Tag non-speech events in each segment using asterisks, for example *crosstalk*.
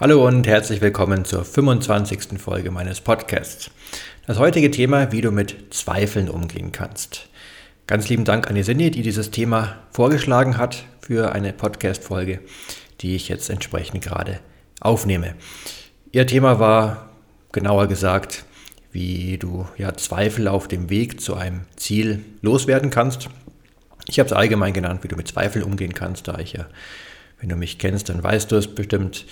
Hallo und herzlich willkommen zur 25. Folge meines Podcasts. Das heutige Thema, wie du mit Zweifeln umgehen kannst. Ganz lieben Dank an die Sinne, die dieses Thema vorgeschlagen hat für eine Podcast-Folge, die ich jetzt entsprechend gerade aufnehme. Ihr Thema war, genauer gesagt, wie du ja Zweifel auf dem Weg zu einem Ziel loswerden kannst. Ich habe es allgemein genannt, wie du mit Zweifeln umgehen kannst, da ich ja, wenn du mich kennst, dann weißt du es bestimmt,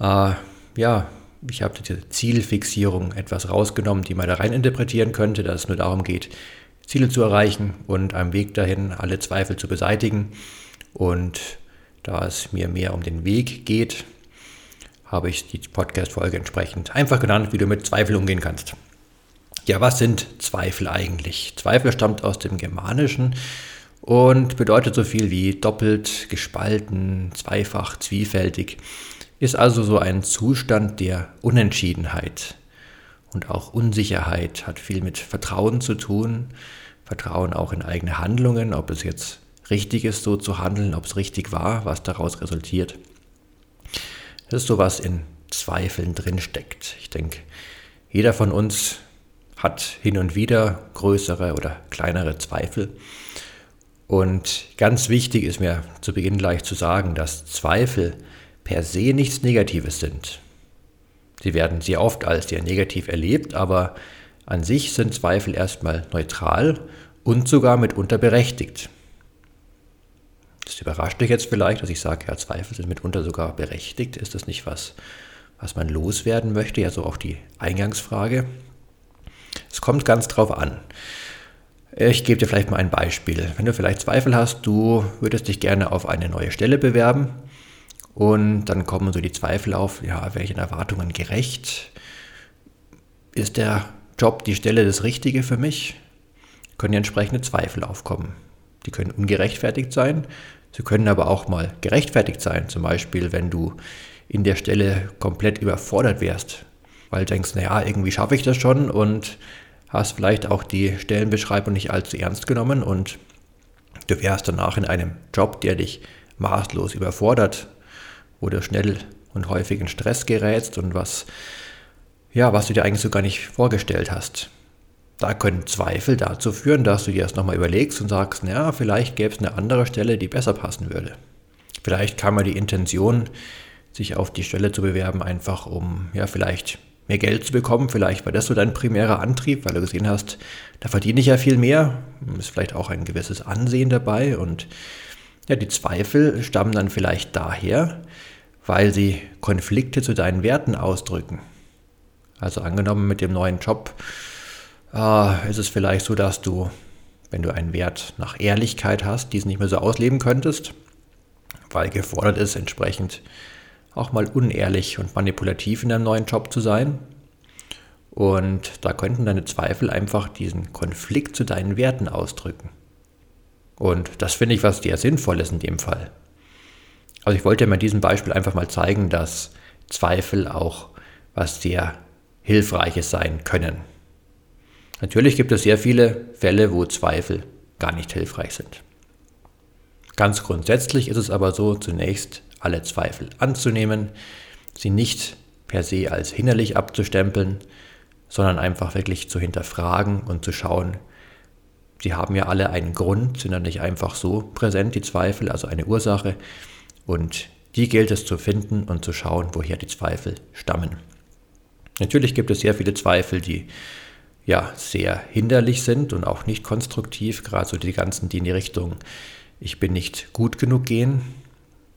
äh, ja, ich habe diese Zielfixierung etwas rausgenommen, die man da rein interpretieren könnte, dass es nur darum geht, Ziele zu erreichen und am Weg dahin alle Zweifel zu beseitigen. Und da es mir mehr um den Weg geht, habe ich die Podcast-Folge entsprechend einfach genannt, wie du mit Zweifel umgehen kannst. Ja, was sind Zweifel eigentlich? Zweifel stammt aus dem Germanischen und bedeutet so viel wie doppelt, gespalten, zweifach, zwiefältig ist also so ein Zustand der Unentschiedenheit. Und auch Unsicherheit hat viel mit Vertrauen zu tun. Vertrauen auch in eigene Handlungen, ob es jetzt richtig ist, so zu handeln, ob es richtig war, was daraus resultiert. Das ist so, was in Zweifeln drinsteckt. Ich denke, jeder von uns hat hin und wieder größere oder kleinere Zweifel. Und ganz wichtig ist mir zu Beginn gleich zu sagen, dass Zweifel per se nichts Negatives sind. Sie werden sehr oft als sehr negativ erlebt, aber an sich sind Zweifel erstmal neutral und sogar mitunter berechtigt. Das überrascht dich jetzt vielleicht, dass ich sage, ja, Zweifel sind mitunter sogar berechtigt. Ist das nicht was, was man loswerden möchte? Ja, so auch die Eingangsfrage. Es kommt ganz drauf an. Ich gebe dir vielleicht mal ein Beispiel. Wenn du vielleicht Zweifel hast, du würdest dich gerne auf eine neue Stelle bewerben und dann kommen so die Zweifel auf, ja, welchen Erwartungen gerecht? Ist der Job, die Stelle das Richtige für mich? Können ja entsprechende Zweifel aufkommen. Die können ungerechtfertigt sein, sie können aber auch mal gerechtfertigt sein. Zum Beispiel, wenn du in der Stelle komplett überfordert wärst, weil du denkst, naja, irgendwie schaffe ich das schon und hast vielleicht auch die Stellenbeschreibung nicht allzu ernst genommen und du wärst danach in einem Job, der dich maßlos überfordert, wo du schnell und häufig in Stress gerätst und was, ja, was du dir eigentlich so gar nicht vorgestellt hast. Da können Zweifel dazu führen, dass du dir das nochmal überlegst und sagst, naja, vielleicht gäbe es eine andere Stelle, die besser passen würde. Vielleicht kam mal die Intention, sich auf die Stelle zu bewerben, einfach um, ja, vielleicht mehr Geld zu bekommen. Vielleicht war das so dein primärer Antrieb, weil du gesehen hast, da verdiene ich ja viel mehr. Ist vielleicht auch ein gewisses Ansehen dabei und ja, die Zweifel stammen dann vielleicht daher, weil sie Konflikte zu deinen Werten ausdrücken. Also angenommen mit dem neuen Job äh, ist es vielleicht so, dass du, wenn du einen Wert nach Ehrlichkeit hast, diesen nicht mehr so ausleben könntest, weil gefordert ist, entsprechend auch mal unehrlich und manipulativ in deinem neuen Job zu sein. Und da könnten deine Zweifel einfach diesen Konflikt zu deinen Werten ausdrücken. Und das finde ich was sehr Sinnvolles in dem Fall. Also ich wollte mit diesem Beispiel einfach mal zeigen, dass Zweifel auch was sehr Hilfreiches sein können. Natürlich gibt es sehr viele Fälle, wo Zweifel gar nicht hilfreich sind. Ganz grundsätzlich ist es aber so, zunächst alle Zweifel anzunehmen, sie nicht per se als hinderlich abzustempeln, sondern einfach wirklich zu hinterfragen und zu schauen, Sie haben ja alle einen Grund, sind ja nicht einfach so präsent, die Zweifel, also eine Ursache. Und die gilt es zu finden und zu schauen, woher die Zweifel stammen. Natürlich gibt es sehr viele Zweifel, die ja sehr hinderlich sind und auch nicht konstruktiv, gerade so die ganzen, die in die Richtung ich bin nicht gut genug gehen.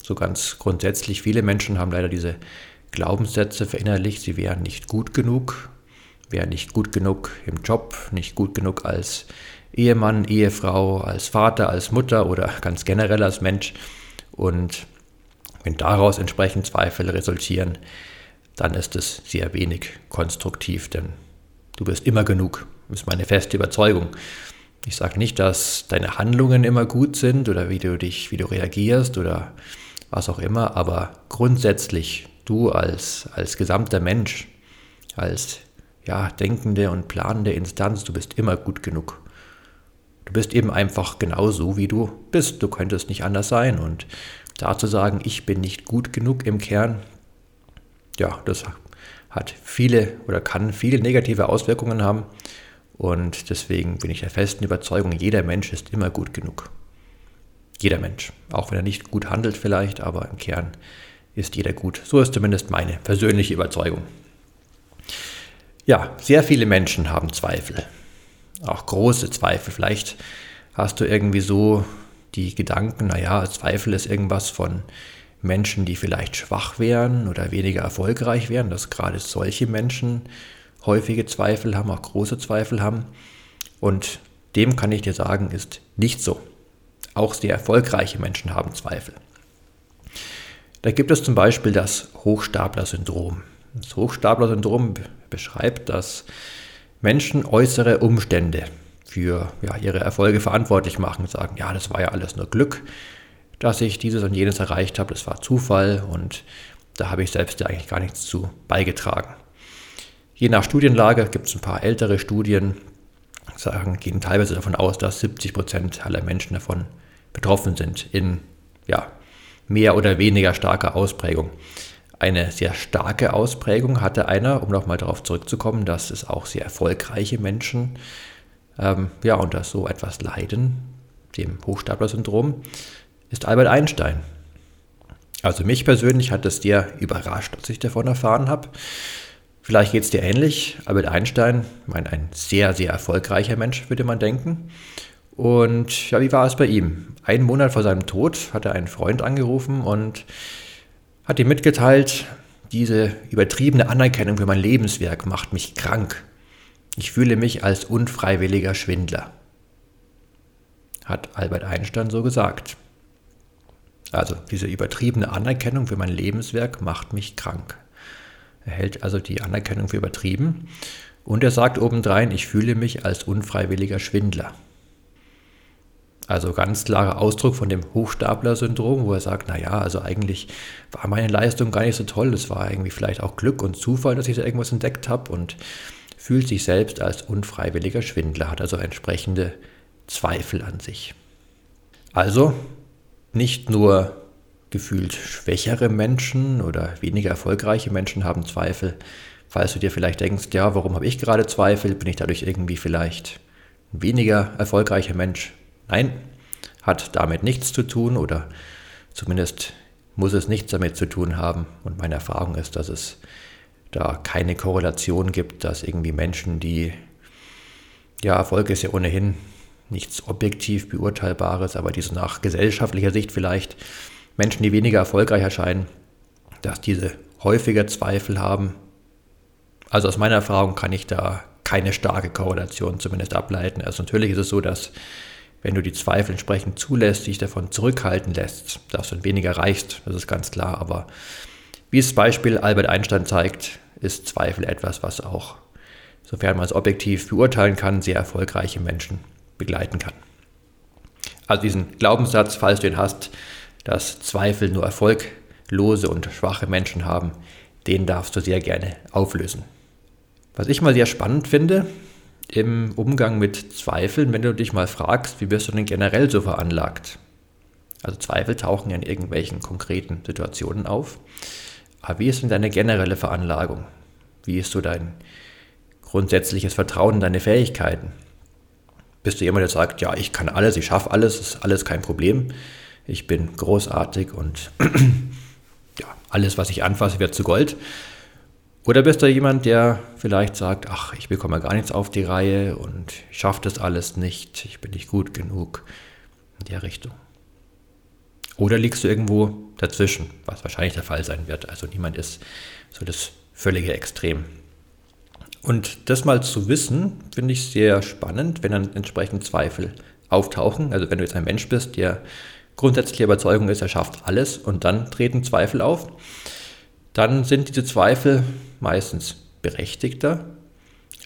So ganz grundsätzlich, viele Menschen haben leider diese Glaubenssätze verinnerlicht, sie wären nicht gut genug, wären nicht gut genug im Job, nicht gut genug als Ehemann, Ehefrau, als Vater, als Mutter oder ganz generell als Mensch. Und Wenn daraus entsprechend Zweifel resultieren, dann ist es sehr wenig konstruktiv, denn du bist immer genug. Ist meine feste Überzeugung. Ich sage nicht, dass deine Handlungen immer gut sind oder wie du dich, wie du reagierst oder was auch immer, aber grundsätzlich du als, als gesamter Mensch, als ja, denkende und planende Instanz, du bist immer gut genug. Du bist eben einfach genau so, wie du bist. Du könntest nicht anders sein. Und da zu sagen, ich bin nicht gut genug im Kern, ja, das hat viele oder kann viele negative Auswirkungen haben. Und deswegen bin ich der festen Überzeugung, jeder Mensch ist immer gut genug. Jeder Mensch. Auch wenn er nicht gut handelt vielleicht, aber im Kern ist jeder gut. So ist zumindest meine persönliche Überzeugung. Ja, sehr viele Menschen haben Zweifel. Auch große Zweifel. Vielleicht hast du irgendwie so die Gedanken, naja, Zweifel ist irgendwas von Menschen, die vielleicht schwach wären oder weniger erfolgreich wären, dass gerade solche Menschen häufige Zweifel haben, auch große Zweifel haben. Und dem kann ich dir sagen, ist nicht so. Auch sehr erfolgreiche Menschen haben Zweifel. Da gibt es zum Beispiel das Hochstapler-Syndrom. Das Hochstapler-Syndrom beschreibt, dass Menschen äußere Umstände für ja, ihre Erfolge verantwortlich machen, sagen, ja, das war ja alles nur Glück, dass ich dieses und jenes erreicht habe, das war Zufall und da habe ich selbst ja eigentlich gar nichts zu beigetragen. Je nach Studienlage gibt es ein paar ältere Studien, sagen, gehen teilweise davon aus, dass 70 Prozent aller Menschen davon betroffen sind, in ja, mehr oder weniger starker Ausprägung. Eine sehr starke Ausprägung hatte einer, um nochmal darauf zurückzukommen, dass es auch sehr erfolgreiche Menschen ähm, ja, unter so etwas leiden, dem Hochstapler-Syndrom, ist Albert Einstein. Also mich persönlich hat es sehr überrascht, als ich davon erfahren habe. Vielleicht geht es dir ähnlich. Albert Einstein, ich meine, ein sehr, sehr erfolgreicher Mensch, würde man denken. Und ja, wie war es bei ihm? Einen Monat vor seinem Tod hat er einen Freund angerufen und hat ihm mitgeteilt, diese übertriebene Anerkennung für mein Lebenswerk macht mich krank. Ich fühle mich als unfreiwilliger Schwindler. Hat Albert Einstein so gesagt. Also diese übertriebene Anerkennung für mein Lebenswerk macht mich krank. Er hält also die Anerkennung für übertrieben und er sagt obendrein, ich fühle mich als unfreiwilliger Schwindler. Also ganz klarer Ausdruck von dem Hochstapler-Syndrom, wo er sagt, naja, also eigentlich war meine Leistung gar nicht so toll, es war irgendwie vielleicht auch Glück und Zufall, dass ich da irgendwas entdeckt habe und fühlt sich selbst als unfreiwilliger Schwindler, hat also entsprechende Zweifel an sich. Also nicht nur gefühlt schwächere Menschen oder weniger erfolgreiche Menschen haben Zweifel. Falls du dir vielleicht denkst, ja, warum habe ich gerade Zweifel? Bin ich dadurch irgendwie vielleicht ein weniger erfolgreicher Mensch? Nein, hat damit nichts zu tun oder zumindest muss es nichts damit zu tun haben. Und meine Erfahrung ist, dass es da keine Korrelation gibt, dass irgendwie Menschen, die, ja, Erfolg ist ja ohnehin nichts objektiv beurteilbares, aber die so nach gesellschaftlicher Sicht vielleicht Menschen, die weniger erfolgreich erscheinen, dass diese häufiger Zweifel haben. Also aus meiner Erfahrung kann ich da keine starke Korrelation zumindest ableiten. Also natürlich ist es so, dass wenn du die Zweifel entsprechend zulässt, dich davon zurückhalten lässt, dass du weniger erreichst, das ist ganz klar. Aber wie es Beispiel Albert Einstein zeigt, ist Zweifel etwas, was auch, sofern man es objektiv beurteilen kann, sehr erfolgreiche Menschen begleiten kann. Also diesen Glaubenssatz, falls du ihn hast, dass Zweifel nur erfolglose und schwache Menschen haben, den darfst du sehr gerne auflösen. Was ich mal sehr spannend finde im Umgang mit Zweifeln, wenn du dich mal fragst, wie wirst du denn generell so veranlagt? Also Zweifel tauchen ja in irgendwelchen konkreten Situationen auf. Aber wie ist denn deine generelle Veranlagung? Wie ist so dein grundsätzliches Vertrauen in deine Fähigkeiten? Bist du jemand, der sagt, ja, ich kann alles, ich schaffe alles, ist alles kein Problem? ich bin großartig und *clears throat* ja, alles, was ich anfasse, wird zu Gold. Oder bist du jemand, der vielleicht sagt, ach, ich bekomme gar nichts auf die Reihe und schaffe das alles nicht, ich bin nicht gut genug in der Richtung. Oder liegst du irgendwo dazwischen, was wahrscheinlich der Fall sein wird. Also niemand ist so das völlige Extrem. Und das mal zu wissen, finde ich sehr spannend, wenn dann entsprechend Zweifel auftauchen. Also wenn du jetzt ein Mensch bist, der grundsätzliche Überzeugung ist, er schafft alles und dann treten Zweifel auf, dann sind diese Zweifel meistens berechtigter,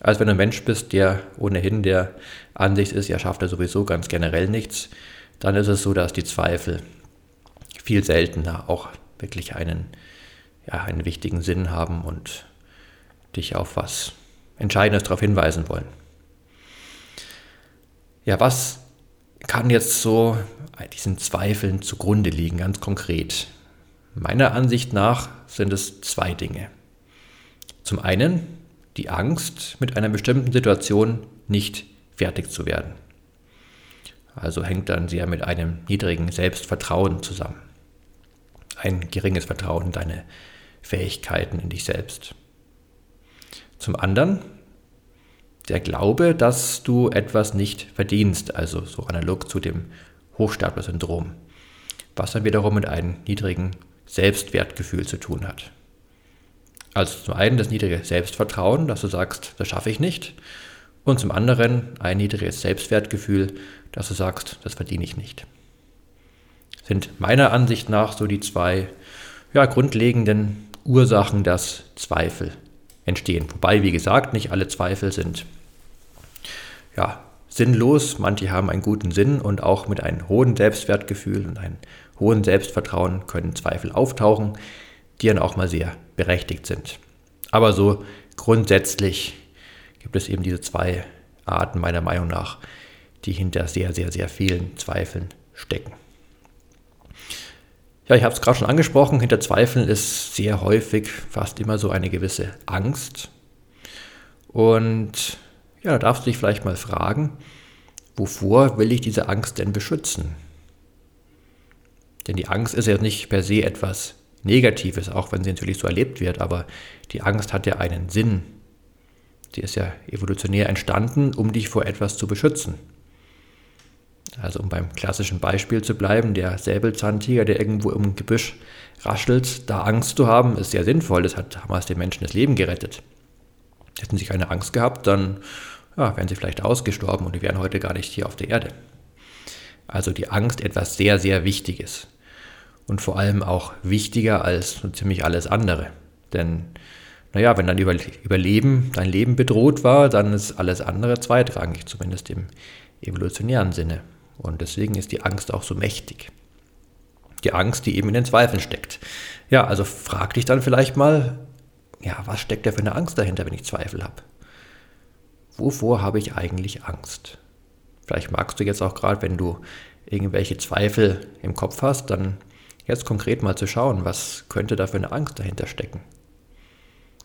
als wenn du ein Mensch bist, der ohnehin der Ansicht ist, er schafft er sowieso ganz generell nichts, dann ist es so, dass die Zweifel viel seltener auch wirklich einen, ja, einen wichtigen Sinn haben und dich auf was Entscheidendes darauf hinweisen wollen. Ja, was kann jetzt so diesen Zweifeln zugrunde liegen, ganz konkret? Meiner Ansicht nach sind es zwei Dinge. Zum einen die Angst, mit einer bestimmten Situation nicht fertig zu werden. Also hängt dann sehr mit einem niedrigen Selbstvertrauen zusammen. Ein geringes Vertrauen in deine Fähigkeiten, in dich selbst. Zum anderen der Glaube, dass du etwas nicht verdienst, also so analog zu dem Hochstapler-Syndrom, was dann wiederum mit einem niedrigen Selbstwertgefühl zu tun hat. Also zum einen das niedrige Selbstvertrauen, dass du sagst, das schaffe ich nicht. Und zum anderen ein niedriges Selbstwertgefühl, dass du sagst, das verdiene ich nicht. Sind meiner Ansicht nach so die zwei ja, grundlegenden Ursachen, dass Zweifel entstehen. Wobei, wie gesagt, nicht alle Zweifel sind ja, sinnlos. Manche haben einen guten Sinn und auch mit einem hohen Selbstwertgefühl und einem hohen Selbstvertrauen können Zweifel auftauchen, die dann auch mal sehr berechtigt sind. Aber so grundsätzlich gibt es eben diese zwei Arten meiner Meinung nach, die hinter sehr, sehr, sehr vielen Zweifeln stecken. Ja, ich habe es gerade schon angesprochen, hinter Zweifeln ist sehr häufig fast immer so eine gewisse Angst. Und ja, da darfst du dich vielleicht mal fragen, wovor will ich diese Angst denn beschützen? Denn die Angst ist ja nicht per se etwas Negatives, auch wenn sie natürlich so erlebt wird, aber die Angst hat ja einen Sinn. Sie ist ja evolutionär entstanden, um dich vor etwas zu beschützen. Also um beim klassischen Beispiel zu bleiben, der Säbelzahntiger, der irgendwo im Gebüsch raschelt, da Angst zu haben, ist sehr sinnvoll. Das hat damals den Menschen das Leben gerettet. Hätten sie keine Angst gehabt, dann ja, wären sie vielleicht ausgestorben und die wären heute gar nicht hier auf der Erde. Also die Angst etwas sehr, sehr Wichtiges. Und vor allem auch wichtiger als so ziemlich alles andere. Denn, naja, wenn dein Überleben, dein Leben bedroht war, dann ist alles andere zweitrangig, zumindest im evolutionären Sinne. Und deswegen ist die Angst auch so mächtig. Die Angst, die eben in den Zweifeln steckt. Ja, also frag dich dann vielleicht mal, ja, was steckt da für eine Angst dahinter, wenn ich Zweifel habe? Wovor habe ich eigentlich Angst? Vielleicht magst du jetzt auch gerade, wenn du irgendwelche Zweifel im Kopf hast, dann jetzt konkret mal zu schauen, was könnte da für eine Angst dahinter stecken?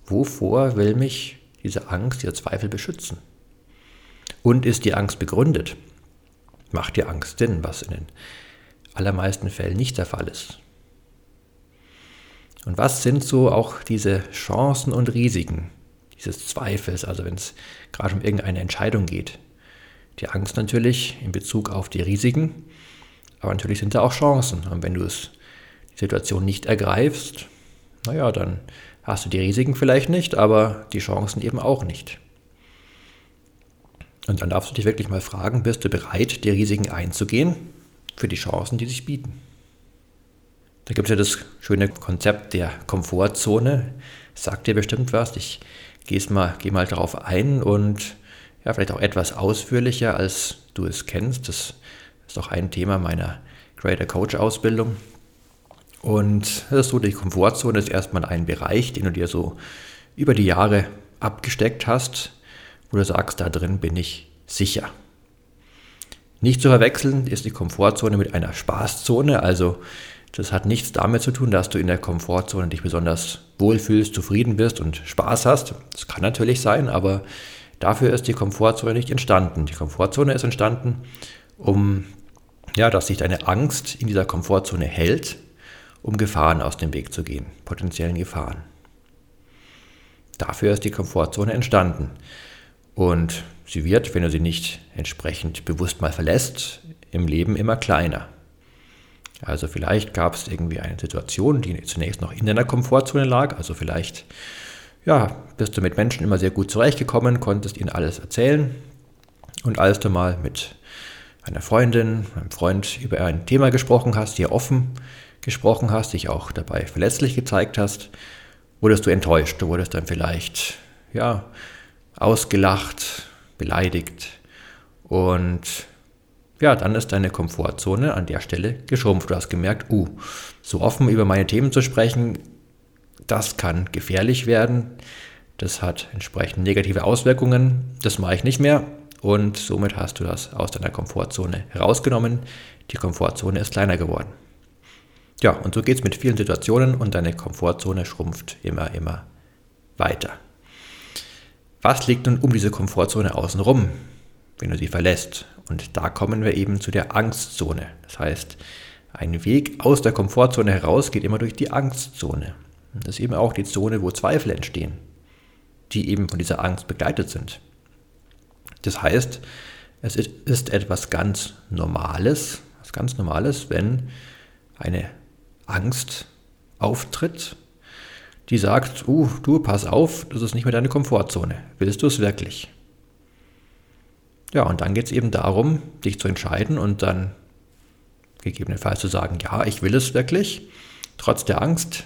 Wovor will mich diese Angst, dieser Zweifel beschützen? Und ist die Angst begründet? Macht die Angst Sinn, was in den allermeisten Fällen nicht der Fall ist? Und was sind so auch diese Chancen und Risiken dieses Zweifels, also wenn es gerade um irgendeine Entscheidung geht? Die Angst natürlich in Bezug auf die Risiken, aber natürlich sind da auch Chancen. Und wenn du es, die Situation nicht ergreifst, naja, dann hast du die Risiken vielleicht nicht, aber die Chancen eben auch nicht. Und dann darfst du dich wirklich mal fragen, bist du bereit, die Risiken einzugehen für die Chancen, die sich bieten? Da gibt es ja das schöne Konzept der Komfortzone. Sagt dir bestimmt was. Ich gehe mal, geh mal darauf ein und ja, vielleicht auch etwas ausführlicher, als du es kennst. Das ist auch ein Thema meiner Creator Coach Ausbildung. Und das ist so, die Komfortzone ist erstmal ein Bereich, den du dir so über die Jahre abgesteckt hast, wo du sagst, da drin bin ich sicher. Nicht zu verwechseln ist die Komfortzone mit einer Spaßzone, also das hat nichts damit zu tun, dass du in der Komfortzone dich besonders wohlfühlst, zufrieden bist und Spaß hast. Das kann natürlich sein, aber dafür ist die Komfortzone nicht entstanden. Die Komfortzone ist entstanden, um ja, dass sich deine Angst in dieser Komfortzone hält, um Gefahren aus dem Weg zu gehen, potenziellen Gefahren. Dafür ist die Komfortzone entstanden. Und sie wird, wenn du sie nicht entsprechend bewusst mal verlässt, im Leben immer kleiner. Also vielleicht gab es irgendwie eine Situation, die zunächst noch in deiner Komfortzone lag. Also vielleicht ja, bist du mit Menschen immer sehr gut zurechtgekommen, konntest ihnen alles erzählen. Und als du mal mit einer Freundin, einem Freund über ein Thema gesprochen hast, hier offen gesprochen hast, dich auch dabei verletzlich gezeigt hast, wurdest du enttäuscht, du wurdest dann vielleicht, ja, ausgelacht, beleidigt und ja, dann ist deine Komfortzone an der Stelle geschrumpft. Du hast gemerkt, uh, so offen über meine Themen zu sprechen, das kann gefährlich werden. Das hat entsprechend negative Auswirkungen. Das mache ich nicht mehr. Und somit hast du das aus deiner Komfortzone herausgenommen. Die Komfortzone ist kleiner geworden. Ja, und so geht es mit vielen Situationen und deine Komfortzone schrumpft immer, immer weiter. Was liegt nun um diese Komfortzone außenrum, wenn du sie verlässt? Und da kommen wir eben zu der Angstzone. Das heißt, ein Weg aus der Komfortzone heraus geht immer durch die Angstzone. Das ist eben auch die Zone, wo Zweifel entstehen, die eben von dieser Angst begleitet sind. Das heißt, es ist etwas ganz Normales, was ganz Normales, wenn eine Angst auftritt, die sagt, uh, du, pass auf, das ist nicht mehr deine Komfortzone. Willst du es wirklich? Ja, und dann geht es eben darum, dich zu entscheiden und dann gegebenenfalls zu sagen, ja, ich will es wirklich, trotz der Angst,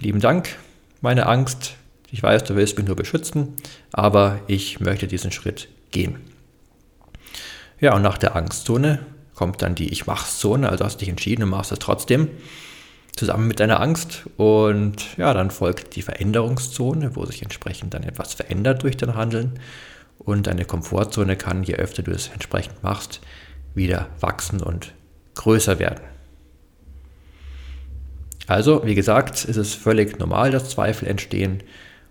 lieben Dank, meine Angst. Ich weiß, du willst mich nur beschützen, aber ich möchte diesen Schritt gehen. Ja, und nach der Angstzone kommt dann die Ich mach's Zone, also hast dich entschieden und machst es trotzdem zusammen mit deiner Angst. Und ja, dann folgt die Veränderungszone, wo sich entsprechend dann etwas verändert durch dein Handeln. Und deine Komfortzone kann, je öfter du es entsprechend machst, wieder wachsen und größer werden. Also, wie gesagt, ist es völlig normal, dass Zweifel entstehen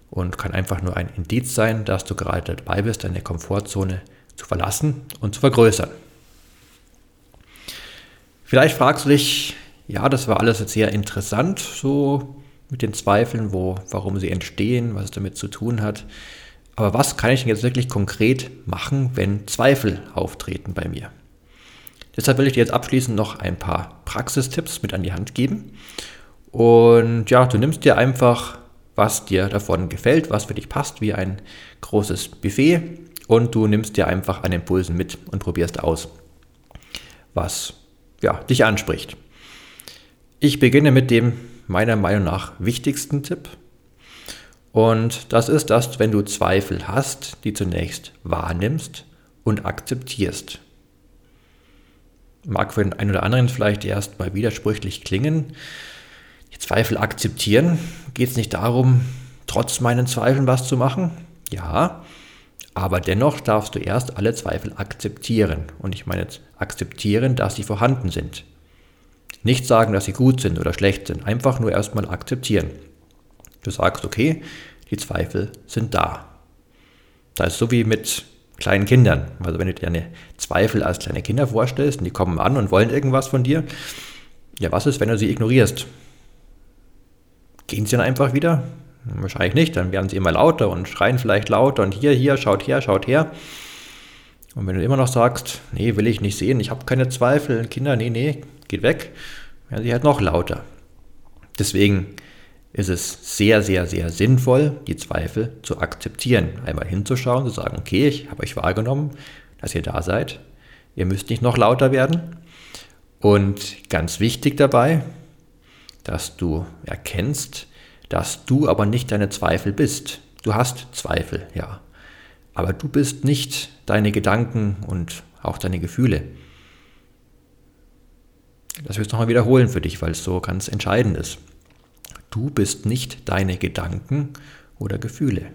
und kann einfach nur ein Indiz sein, dass du gerade dabei bist, deine Komfortzone zu verlassen und zu vergrößern. Vielleicht fragst du dich, ja, das war alles jetzt sehr interessant, so mit den Zweifeln, wo, warum sie entstehen, was es damit zu tun hat. Aber was kann ich denn jetzt wirklich konkret machen, wenn Zweifel auftreten bei mir? Deshalb will ich dir jetzt abschließend noch ein paar Praxistipps mit an die Hand geben und ja, du nimmst dir einfach, was dir davon gefällt, was für dich passt, wie ein großes Buffet. Und du nimmst dir einfach an Impulsen mit und probierst aus, was ja, dich anspricht. Ich beginne mit dem meiner Meinung nach wichtigsten Tipp. Und das ist, dass wenn du Zweifel hast, die zunächst wahrnimmst und akzeptierst. Mag für den einen oder anderen vielleicht erst mal widersprüchlich klingen, die Zweifel akzeptieren. Geht es nicht darum, trotz meinen Zweifeln was zu machen? Ja, aber dennoch darfst du erst alle Zweifel akzeptieren. Und ich meine jetzt akzeptieren, dass sie vorhanden sind. Nicht sagen, dass sie gut sind oder schlecht sind, einfach nur erstmal akzeptieren. Du sagst, okay, die Zweifel sind da. Das ist so wie mit kleinen Kindern. Also wenn du dir deine Zweifel als kleine Kinder vorstellst und die kommen an und wollen irgendwas von dir, ja, was ist, wenn du sie ignorierst? Gehen sie dann einfach wieder? Wahrscheinlich nicht, dann werden sie immer lauter und schreien vielleicht lauter und hier, hier, schaut her, schaut her. Und wenn du immer noch sagst, nee, will ich nicht sehen, ich habe keine Zweifel, Kinder, nee, nee, geht weg, werden sie halt noch lauter. Deswegen ist es sehr, sehr, sehr sinnvoll, die Zweifel zu akzeptieren. Einmal hinzuschauen, zu sagen, okay, ich habe euch wahrgenommen, dass ihr da seid. Ihr müsst nicht noch lauter werden. Und ganz wichtig dabei, dass du erkennst, dass du aber nicht deine Zweifel bist. Du hast Zweifel, ja. Aber du bist nicht deine Gedanken und auch deine Gefühle. Das will ich nochmal wiederholen für dich, weil es so ganz entscheidend ist. Du bist nicht deine Gedanken oder Gefühle.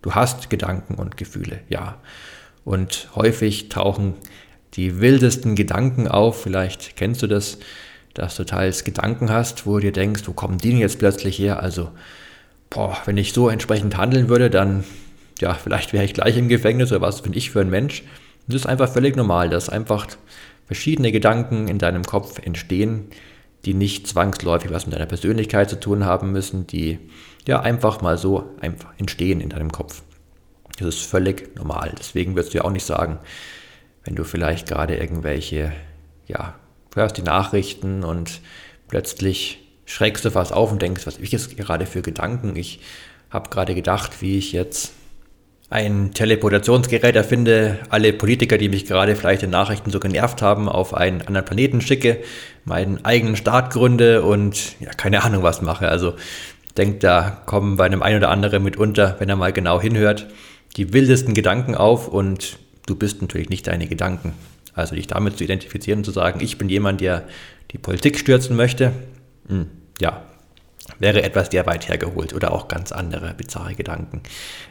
Du hast Gedanken und Gefühle, ja. Und häufig tauchen die wildesten Gedanken auf. Vielleicht kennst du das dass du teils Gedanken hast, wo du dir denkst, wo kommen die denn jetzt plötzlich her? Also, boah, wenn ich so entsprechend handeln würde, dann, ja, vielleicht wäre ich gleich im Gefängnis oder was bin ich für ein Mensch. Das ist einfach völlig normal, dass einfach verschiedene Gedanken in deinem Kopf entstehen, die nicht zwangsläufig was mit deiner Persönlichkeit zu tun haben müssen, die ja einfach mal so einfach entstehen in deinem Kopf. Das ist völlig normal. Deswegen wirst du ja auch nicht sagen, wenn du vielleicht gerade irgendwelche ja, hörst die Nachrichten und plötzlich schreckst du fast auf und denkst, was ich jetzt gerade für Gedanken. Ich habe gerade gedacht, wie ich jetzt ein Teleportationsgerät erfinde, alle Politiker, die mich gerade vielleicht in Nachrichten so genervt haben, auf einen anderen Planeten schicke, meinen eigenen Staat gründe und ja, keine Ahnung was mache. Also denkt, da kommen bei einem einen oder anderen mitunter, wenn er mal genau hinhört, die wildesten Gedanken auf und du bist natürlich nicht deine Gedanken. Also dich damit zu identifizieren und zu sagen, ich bin jemand, der die Politik stürzen möchte, hm, ja, wäre etwas sehr weit hergeholt oder auch ganz andere bizarre Gedanken.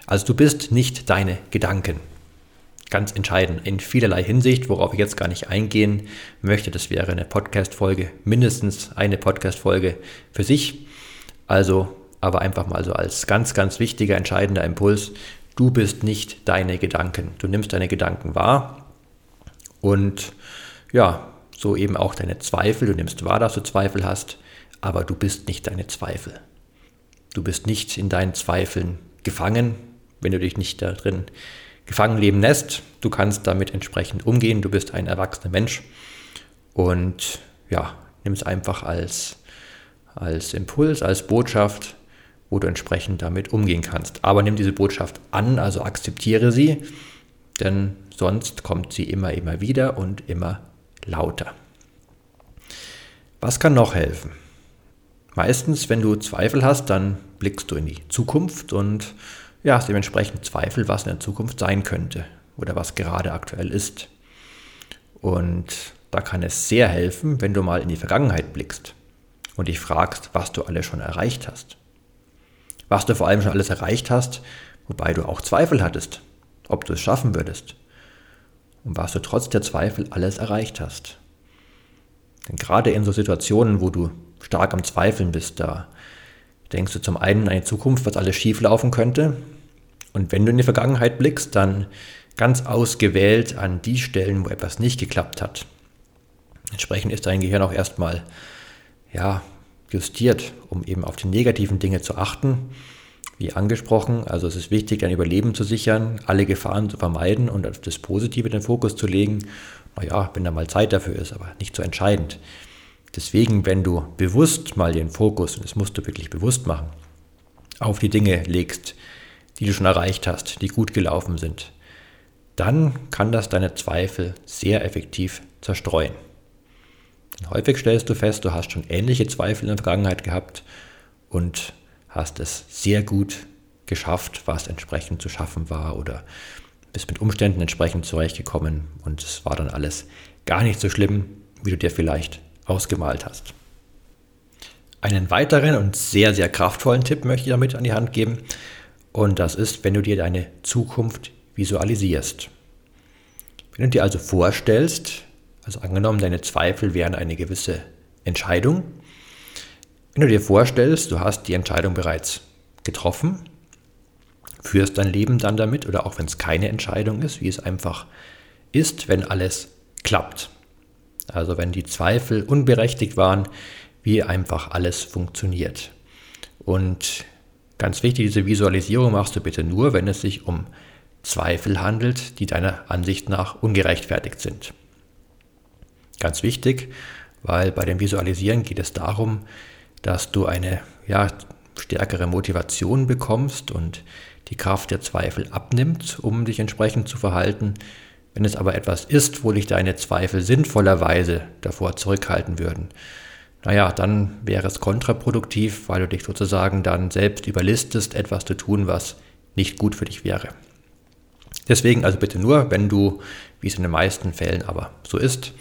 Also du bist nicht deine Gedanken. Ganz entscheidend in vielerlei Hinsicht, worauf ich jetzt gar nicht eingehen möchte. Das wäre eine Podcast-Folge, mindestens eine Podcast-Folge für sich. Also, aber einfach mal so als ganz, ganz wichtiger, entscheidender Impuls. Du bist nicht deine Gedanken. Du nimmst deine Gedanken wahr und ja, so eben auch deine Zweifel. Du nimmst wahr, dass du Zweifel hast aber du bist nicht deine Zweifel. Du bist nicht in deinen Zweifeln gefangen, wenn du dich nicht da drin gefangen leben lässt. Du kannst damit entsprechend umgehen. Du bist ein erwachsener Mensch und ja, nimm es einfach als, als Impuls, als Botschaft, wo du entsprechend damit umgehen kannst. Aber nimm diese Botschaft an, also akzeptiere sie, denn sonst kommt sie immer, immer wieder und immer lauter. Was kann noch helfen? Meistens, wenn du Zweifel hast, dann blickst du in die Zukunft und ja, hast dementsprechend Zweifel, was in der Zukunft sein könnte oder was gerade aktuell ist. Und da kann es sehr helfen, wenn du mal in die Vergangenheit blickst und dich fragst, was du alles schon erreicht hast. Was du vor allem schon alles erreicht hast, wobei du auch Zweifel hattest, ob du es schaffen würdest. Und was du trotz der Zweifel alles erreicht hast. Denn gerade in so Situationen, wo du stark am Zweifeln bist, da denkst du zum einen an eine Zukunft, was alles schief laufen könnte. Und wenn du in die Vergangenheit blickst, dann ganz ausgewählt an die Stellen, wo etwas nicht geklappt hat. Entsprechend ist dein Gehirn auch erstmal ja, justiert, um eben auf die negativen Dinge zu achten. Wie angesprochen, also es ist wichtig, dein Überleben zu sichern, alle Gefahren zu vermeiden und auf das Positive den Fokus zu legen. Naja, wenn da mal Zeit dafür ist, aber nicht so entscheidend. Deswegen, wenn du bewusst mal den Fokus, und das musst du wirklich bewusst machen, auf die Dinge legst, die du schon erreicht hast, die gut gelaufen sind, dann kann das deine Zweifel sehr effektiv zerstreuen. Häufig stellst du fest, du hast schon ähnliche Zweifel in der Vergangenheit gehabt und hast es sehr gut geschafft, was entsprechend zu schaffen war oder bist mit Umständen entsprechend zurechtgekommen und es war dann alles gar nicht so schlimm, wie du dir vielleicht ausgemalt hast. Einen weiteren und sehr, sehr kraftvollen Tipp möchte ich damit an die Hand geben. Und das ist, wenn du dir deine Zukunft visualisierst. Wenn du dir also vorstellst, also angenommen, deine Zweifel wären eine gewisse Entscheidung. Wenn du dir vorstellst, du hast die Entscheidung bereits getroffen, führst dein Leben dann damit oder auch wenn es keine Entscheidung ist, wie es einfach ist, wenn alles klappt. Also wenn die Zweifel unberechtigt waren, wie einfach alles funktioniert. Und ganz wichtig, diese Visualisierung machst du bitte nur, wenn es sich um Zweifel handelt, die deiner Ansicht nach ungerechtfertigt sind. Ganz wichtig, weil bei dem Visualisieren geht es darum, dass du eine ja, stärkere Motivation bekommst und die Kraft der Zweifel abnimmt, um dich entsprechend zu verhalten, wenn es aber etwas ist, wo dich deine Zweifel sinnvollerweise davor zurückhalten würden, naja, dann wäre es kontraproduktiv, weil du dich sozusagen dann selbst überlistest, etwas zu tun, was nicht gut für dich wäre. Deswegen also bitte nur, wenn du, wie es in den meisten Fällen aber so ist,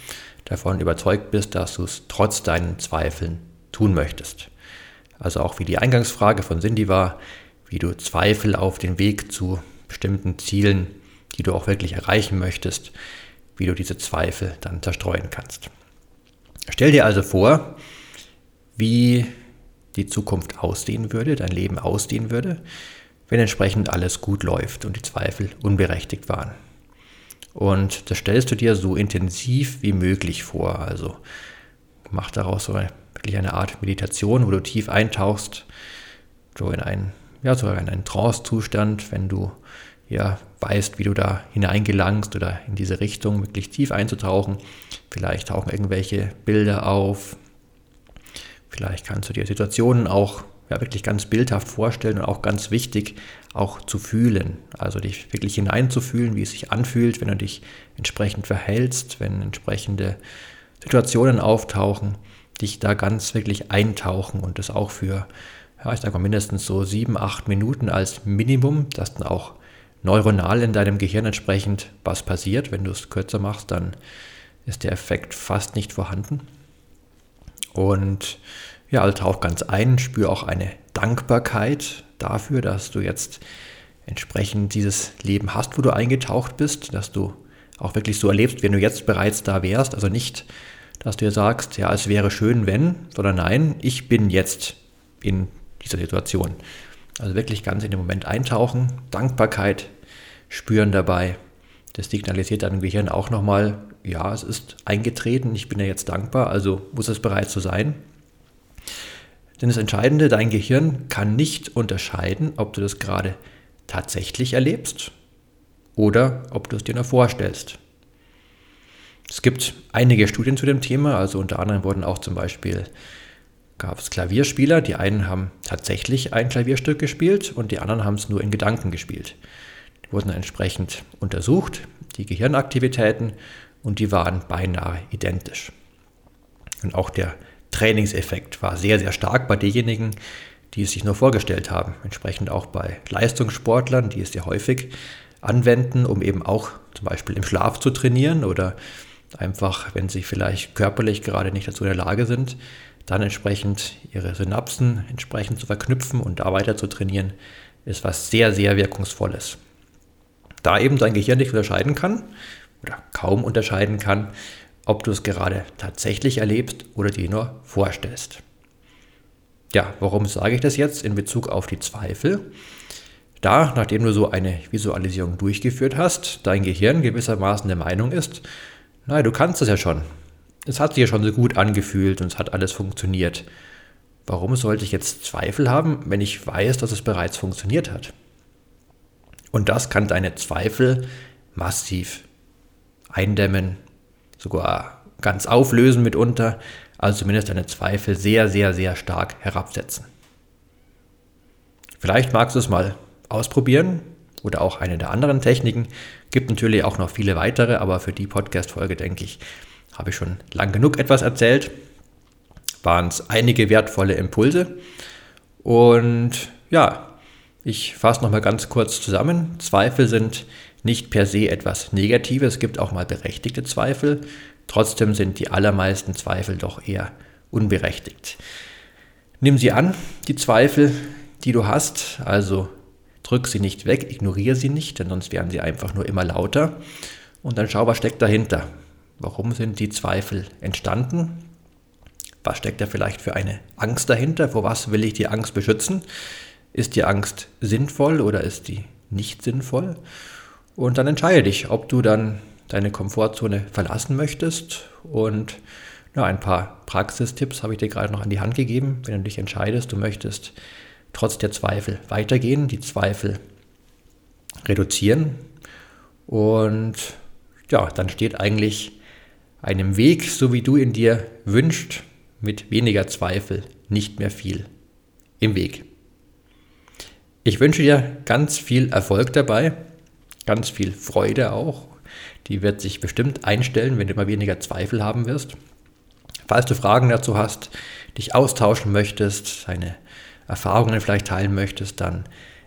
davon überzeugt bist, dass du es trotz deinen Zweifeln tun möchtest. Also auch wie die Eingangsfrage von Cindy war, wie du Zweifel auf den Weg zu bestimmten Zielen die du auch wirklich erreichen möchtest, wie du diese Zweifel dann zerstreuen kannst. Stell dir also vor, wie die Zukunft aussehen würde, dein Leben aussehen würde, wenn entsprechend alles gut läuft und die Zweifel unberechtigt waren. Und das stellst du dir so intensiv wie möglich vor. Also mach daraus so wirklich eine Art Meditation, wo du tief eintauchst, so in einen, ja, sogar in einen Trance-Zustand, wenn du ja, weißt, wie du da hineingelangst oder in diese Richtung wirklich tief einzutauchen. Vielleicht tauchen irgendwelche Bilder auf. Vielleicht kannst du dir Situationen auch ja, wirklich ganz bildhaft vorstellen und auch ganz wichtig, auch zu fühlen. Also dich wirklich hineinzufühlen, wie es sich anfühlt, wenn du dich entsprechend verhältst, wenn entsprechende Situationen auftauchen, dich da ganz wirklich eintauchen und das auch für, ja, ich sage mal mindestens so sieben, acht Minuten als Minimum, dass dann auch neuronal in deinem Gehirn entsprechend was passiert. Wenn du es kürzer machst, dann ist der Effekt fast nicht vorhanden. Und ja, also tauch ganz ein, spür auch eine Dankbarkeit dafür, dass du jetzt entsprechend dieses Leben hast, wo du eingetaucht bist, dass du auch wirklich so erlebst, wenn du jetzt bereits da wärst. Also nicht, dass du dir sagst, ja, es wäre schön, wenn, sondern nein, ich bin jetzt in dieser Situation. Also wirklich ganz in den Moment eintauchen, Dankbarkeit spüren dabei. Das signalisiert deinem Gehirn auch nochmal, ja, es ist eingetreten, ich bin ja jetzt dankbar, also muss es bereits so sein. Denn das Entscheidende, dein Gehirn kann nicht unterscheiden, ob du das gerade tatsächlich erlebst oder ob du es dir nur vorstellst. Es gibt einige Studien zu dem Thema, also unter anderem wurden auch zum Beispiel gab es Klavierspieler, die einen haben tatsächlich ein Klavierstück gespielt und die anderen haben es nur in Gedanken gespielt. Die wurden entsprechend untersucht, die Gehirnaktivitäten, und die waren beinahe identisch. Und auch der Trainingseffekt war sehr, sehr stark bei denjenigen, die es sich nur vorgestellt haben. Entsprechend auch bei Leistungssportlern, die es sehr häufig anwenden, um eben auch zum Beispiel im Schlaf zu trainieren oder einfach, wenn sie vielleicht körperlich gerade nicht dazu in der Lage sind, dann entsprechend ihre Synapsen entsprechend zu verknüpfen und da weiter zu trainieren, ist was sehr, sehr wirkungsvolles. Da eben dein Gehirn nicht unterscheiden kann oder kaum unterscheiden kann, ob du es gerade tatsächlich erlebst oder dir nur vorstellst. Ja, warum sage ich das jetzt in Bezug auf die Zweifel? Da, nachdem du so eine Visualisierung durchgeführt hast, dein Gehirn gewissermaßen der Meinung ist, naja, du kannst es ja schon, es hat sich ja schon so gut angefühlt und es hat alles funktioniert. Warum sollte ich jetzt Zweifel haben, wenn ich weiß, dass es bereits funktioniert hat? Und das kann deine Zweifel massiv eindämmen, sogar ganz auflösen mitunter, also zumindest deine Zweifel sehr, sehr, sehr stark herabsetzen. Vielleicht magst du es mal ausprobieren oder auch eine der anderen Techniken. Gibt natürlich auch noch viele weitere, aber für die Podcast-Folge denke ich, habe ich schon lang genug etwas erzählt. Waren es einige wertvolle Impulse. Und ja, ich fasse nochmal ganz kurz zusammen. Zweifel sind nicht per se etwas Negatives. Es gibt auch mal berechtigte Zweifel. Trotzdem sind die allermeisten Zweifel doch eher unberechtigt. Nimm sie an, die Zweifel, die du hast. Also drück sie nicht weg, ignoriere sie nicht, denn sonst werden sie einfach nur immer lauter. Und dann schau, was steckt dahinter. Warum sind die Zweifel entstanden? Was steckt da vielleicht für eine Angst dahinter? Vor was will ich die Angst beschützen? Ist die Angst sinnvoll oder ist die nicht sinnvoll? Und dann entscheide dich, ob du dann deine Komfortzone verlassen möchtest. Und ja, ein paar Praxistipps habe ich dir gerade noch an die Hand gegeben. Wenn du dich entscheidest, du möchtest trotz der Zweifel weitergehen, die Zweifel reduzieren. Und ja, dann steht eigentlich einem Weg, so wie du ihn dir wünschst, mit weniger Zweifel nicht mehr viel im Weg. Ich wünsche dir ganz viel Erfolg dabei, ganz viel Freude auch. Die wird sich bestimmt einstellen, wenn du mal weniger Zweifel haben wirst. Falls du Fragen dazu hast, dich austauschen möchtest, deine Erfahrungen vielleicht teilen möchtest, dann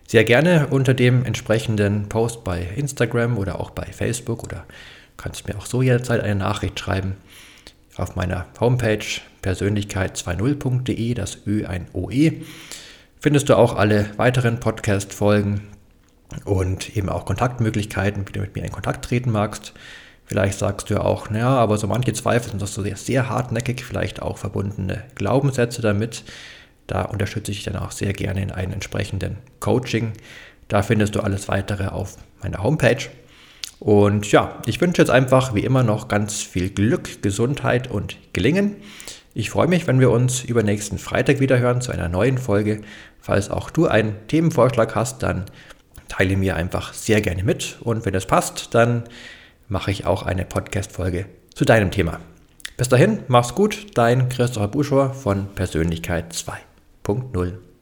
sehr gerne unter dem entsprechenden Post bei Instagram oder auch bei Facebook oder kannst mir auch so jederzeit eine Nachricht schreiben. Auf meiner Homepage persönlichkeit20.de, das Ö ein OE, findest du auch alle weiteren Podcast-Folgen und eben auch Kontaktmöglichkeiten, wie du mit mir in Kontakt treten magst. Vielleicht sagst du ja auch, naja, aber so manche Zweifel sind doch so sehr, sehr hartnäckig, vielleicht auch verbundene Glaubenssätze damit. Da unterstütze ich dann auch sehr gerne in einem entsprechenden Coaching. Da findest du alles weitere auf meiner Homepage. Und ja, ich wünsche jetzt einfach wie immer noch ganz viel Glück, Gesundheit und Gelingen. Ich freue mich, wenn wir uns über nächsten Freitag wieder hören zu einer neuen Folge. Falls auch du einen Themenvorschlag hast, dann teile mir einfach sehr gerne mit. Und wenn es passt, dann mache ich auch eine Podcast-Folge zu deinem Thema. Bis dahin, mach's gut, dein Christopher Buschor von Persönlichkeit 2.0.